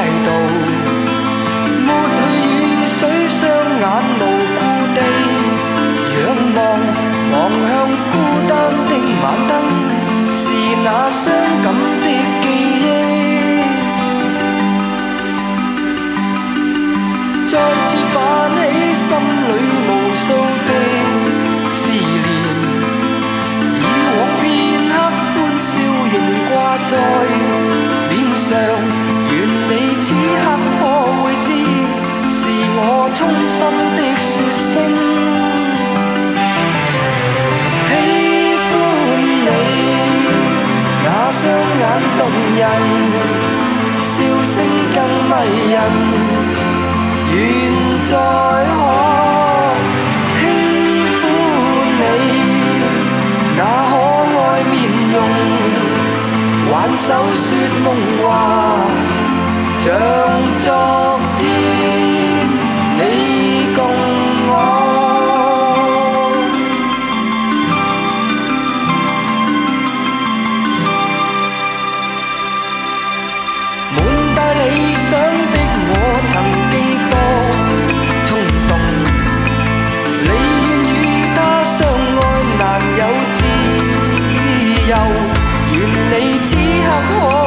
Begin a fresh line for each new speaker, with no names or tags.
道，此刻可会知，是我衷心的说声喜欢你。那双眼动人，笑声更迷人。愿再可轻抚你那可爱面容，挽手说梦话。像昨天你共我，满带理想的我，曾经多冲动。你愿与他相爱，难有自由。愿你此刻可。